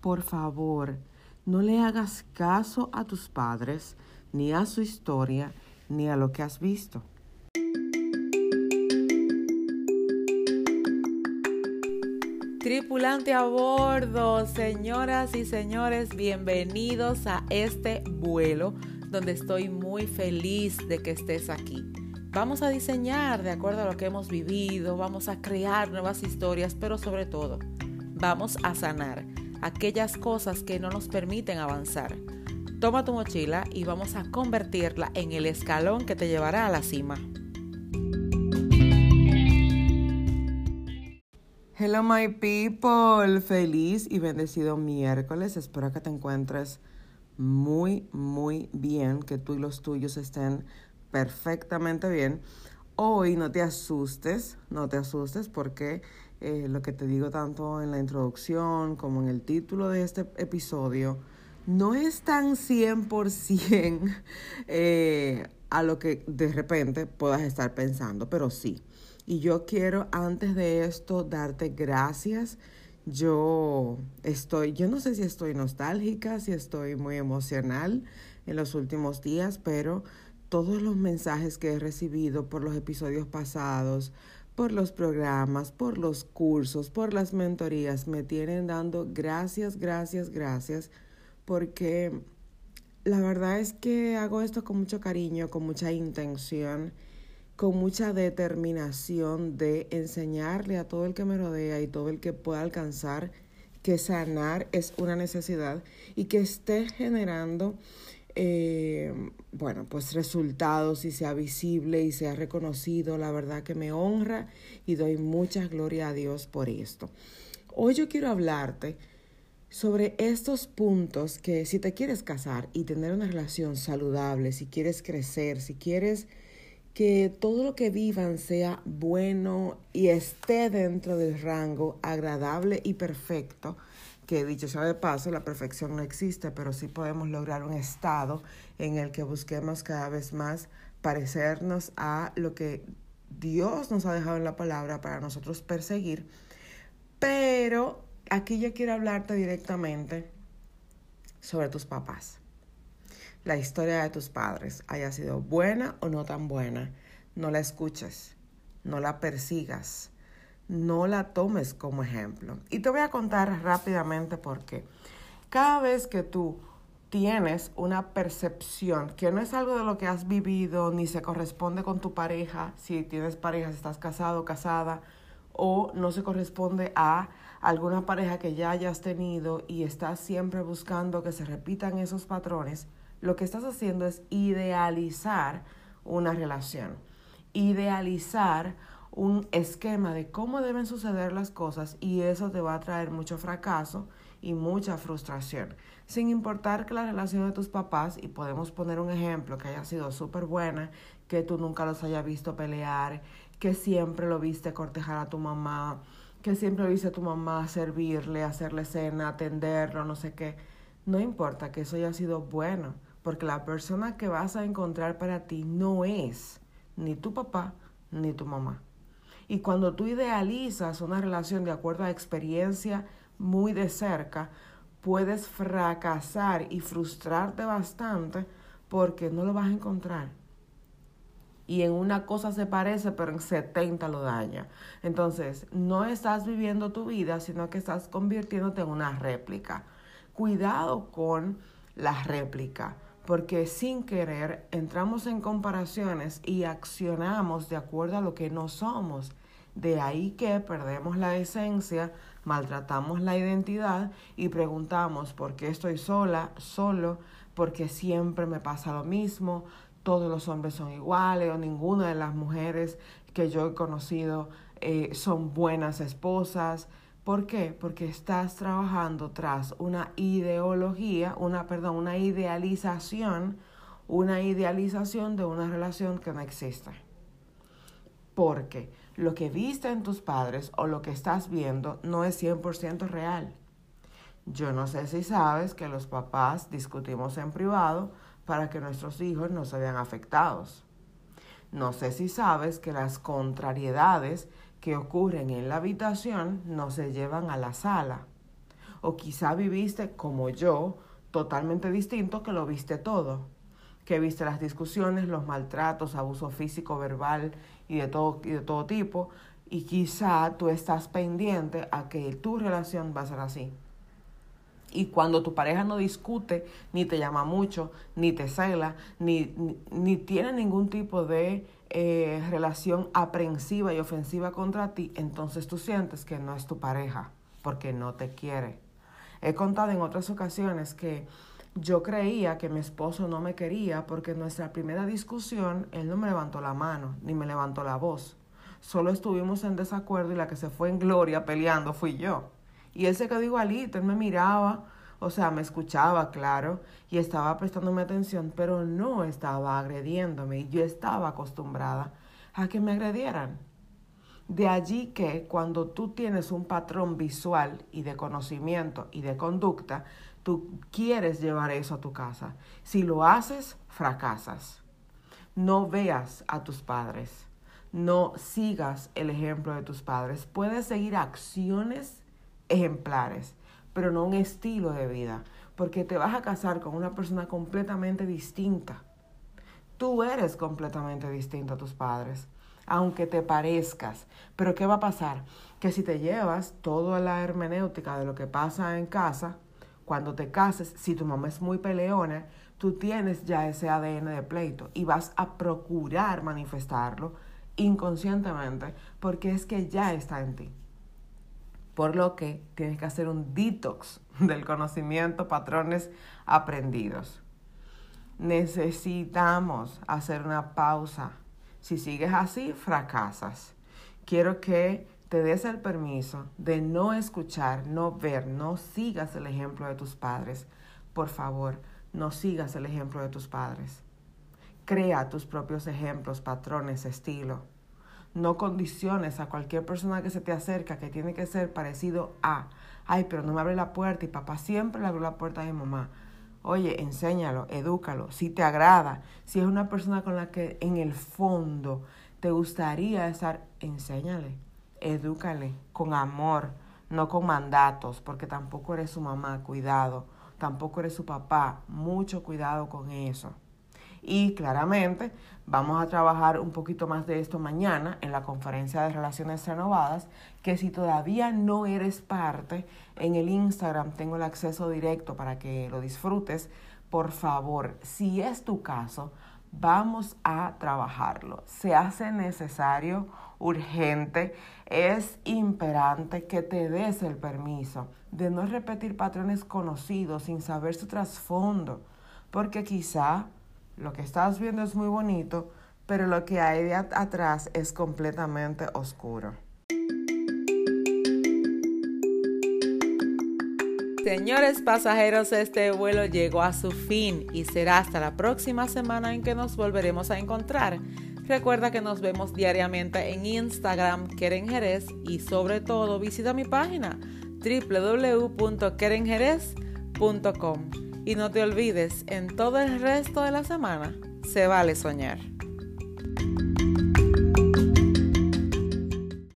por favor, no le hagas caso a tus padres, ni a su historia, ni a lo que has visto. Tripulante a bordo, señoras y señores, bienvenidos a este vuelo donde estoy muy feliz de que estés aquí. Vamos a diseñar de acuerdo a lo que hemos vivido, vamos a crear nuevas historias, pero sobre todo, vamos a sanar aquellas cosas que no nos permiten avanzar. Toma tu mochila y vamos a convertirla en el escalón que te llevará a la cima. Hello my people, feliz y bendecido miércoles. Espero que te encuentres muy, muy bien, que tú y los tuyos estén perfectamente bien. Hoy no te asustes, no te asustes porque eh, lo que te digo tanto en la introducción como en el título de este episodio no es tan 100% eh, a lo que de repente puedas estar pensando, pero sí. Y yo quiero antes de esto darte gracias. Yo estoy, yo no sé si estoy nostálgica, si estoy muy emocional en los últimos días, pero todos los mensajes que he recibido por los episodios pasados, por los programas, por los cursos, por las mentorías, me tienen dando gracias, gracias, gracias, porque la verdad es que hago esto con mucho cariño, con mucha intención con mucha determinación de enseñarle a todo el que me rodea y todo el que pueda alcanzar que sanar es una necesidad y que esté generando, eh, bueno, pues resultados y sea visible y sea reconocido. La verdad que me honra y doy mucha gloria a Dios por esto. Hoy yo quiero hablarte sobre estos puntos que si te quieres casar y tener una relación saludable, si quieres crecer, si quieres que todo lo que vivan sea bueno y esté dentro del rango agradable y perfecto, que dicho sea de paso, la perfección no existe, pero sí podemos lograr un estado en el que busquemos cada vez más parecernos a lo que Dios nos ha dejado en la palabra para nosotros perseguir. Pero aquí yo quiero hablarte directamente sobre tus papás la historia de tus padres haya sido buena o no tan buena, no la escuches, no la persigas, no la tomes como ejemplo. Y te voy a contar rápidamente por qué. Cada vez que tú tienes una percepción que no es algo de lo que has vivido ni se corresponde con tu pareja, si tienes pareja, si estás casado o casada, o no se corresponde a alguna pareja que ya hayas tenido y estás siempre buscando que se repitan esos patrones, lo que estás haciendo es idealizar una relación, idealizar un esquema de cómo deben suceder las cosas y eso te va a traer mucho fracaso y mucha frustración. Sin importar que la relación de tus papás, y podemos poner un ejemplo que haya sido súper buena, que tú nunca los haya visto pelear, que siempre lo viste cortejar a tu mamá, que siempre viste a tu mamá servirle, hacerle cena, atenderlo, no sé qué. No importa que eso haya sido bueno porque la persona que vas a encontrar para ti no es ni tu papá ni tu mamá. Y cuando tú idealizas una relación de acuerdo a experiencia muy de cerca, puedes fracasar y frustrarte bastante porque no lo vas a encontrar. Y en una cosa se parece, pero en 70 lo daña. Entonces, no estás viviendo tu vida, sino que estás convirtiéndote en una réplica. Cuidado con la réplica porque sin querer entramos en comparaciones y accionamos de acuerdo a lo que no somos. De ahí que perdemos la esencia, maltratamos la identidad y preguntamos por qué estoy sola, solo, porque siempre me pasa lo mismo, todos los hombres son iguales o ninguna de las mujeres que yo he conocido eh, son buenas esposas. ¿Por qué? Porque estás trabajando tras una ideología, una, perdón, una idealización, una idealización de una relación que no existe. Porque lo que viste en tus padres o lo que estás viendo no es 100% real. Yo no sé si sabes que los papás discutimos en privado para que nuestros hijos no se vean afectados. No sé si sabes que las contrariedades que ocurren en la habitación no se llevan a la sala. O quizá viviste como yo, totalmente distinto, que lo viste todo. Que viste las discusiones, los maltratos, abuso físico, verbal y de todo, y de todo tipo. Y quizá tú estás pendiente a que tu relación va a ser así. Y cuando tu pareja no discute, ni te llama mucho, ni te cela, ni, ni, tiene ningún tipo de eh, relación aprensiva y ofensiva contra ti, entonces tú sientes que no es tu pareja, porque no te quiere. He contado en otras ocasiones que yo creía que mi esposo no me quería porque en nuestra primera discusión él no me levantó la mano, ni me levantó la voz. Solo estuvimos en desacuerdo y la que se fue en gloria peleando fui yo. Y él se quedó igualito, él me miraba, o sea, me escuchaba, claro, y estaba prestándome atención, pero no estaba agrediéndome. Y yo estaba acostumbrada a que me agredieran. De allí que cuando tú tienes un patrón visual y de conocimiento y de conducta, tú quieres llevar eso a tu casa. Si lo haces, fracasas. No veas a tus padres. No sigas el ejemplo de tus padres. Puedes seguir acciones ejemplares, pero no un estilo de vida, porque te vas a casar con una persona completamente distinta. Tú eres completamente distinto a tus padres, aunque te parezcas. Pero ¿qué va a pasar? Que si te llevas toda la hermenéutica de lo que pasa en casa, cuando te cases, si tu mamá es muy peleona, tú tienes ya ese ADN de pleito y vas a procurar manifestarlo inconscientemente porque es que ya está en ti por lo que tienes que hacer un detox del conocimiento, patrones aprendidos. Necesitamos hacer una pausa. Si sigues así, fracasas. Quiero que te des el permiso de no escuchar, no ver, no sigas el ejemplo de tus padres. Por favor, no sigas el ejemplo de tus padres. Crea tus propios ejemplos, patrones, estilo. No condiciones a cualquier persona que se te acerca que tiene que ser parecido a, ay, pero no me abre la puerta y papá siempre le abre la puerta a mi mamá. Oye, enséñalo, edúcalo, si te agrada, si es una persona con la que en el fondo te gustaría estar, enséñale, edúcale con amor, no con mandatos, porque tampoco eres su mamá, cuidado, tampoco eres su papá, mucho cuidado con eso. Y claramente vamos a trabajar un poquito más de esto mañana en la conferencia de relaciones renovadas, que si todavía no eres parte, en el Instagram tengo el acceso directo para que lo disfrutes. Por favor, si es tu caso, vamos a trabajarlo. Se hace necesario, urgente, es imperante que te des el permiso de no repetir patrones conocidos sin saber su trasfondo, porque quizá lo que estás viendo es muy bonito, pero lo que hay de atrás es completamente oscuro. Señores pasajeros, este vuelo llegó a su fin y será hasta la próxima semana en que nos volveremos a encontrar. Recuerda que nos vemos diariamente en Instagram, Keren Jerez, y sobre todo visita mi página www.kerenjerez.com. Y no te olvides, en todo el resto de la semana se vale soñar.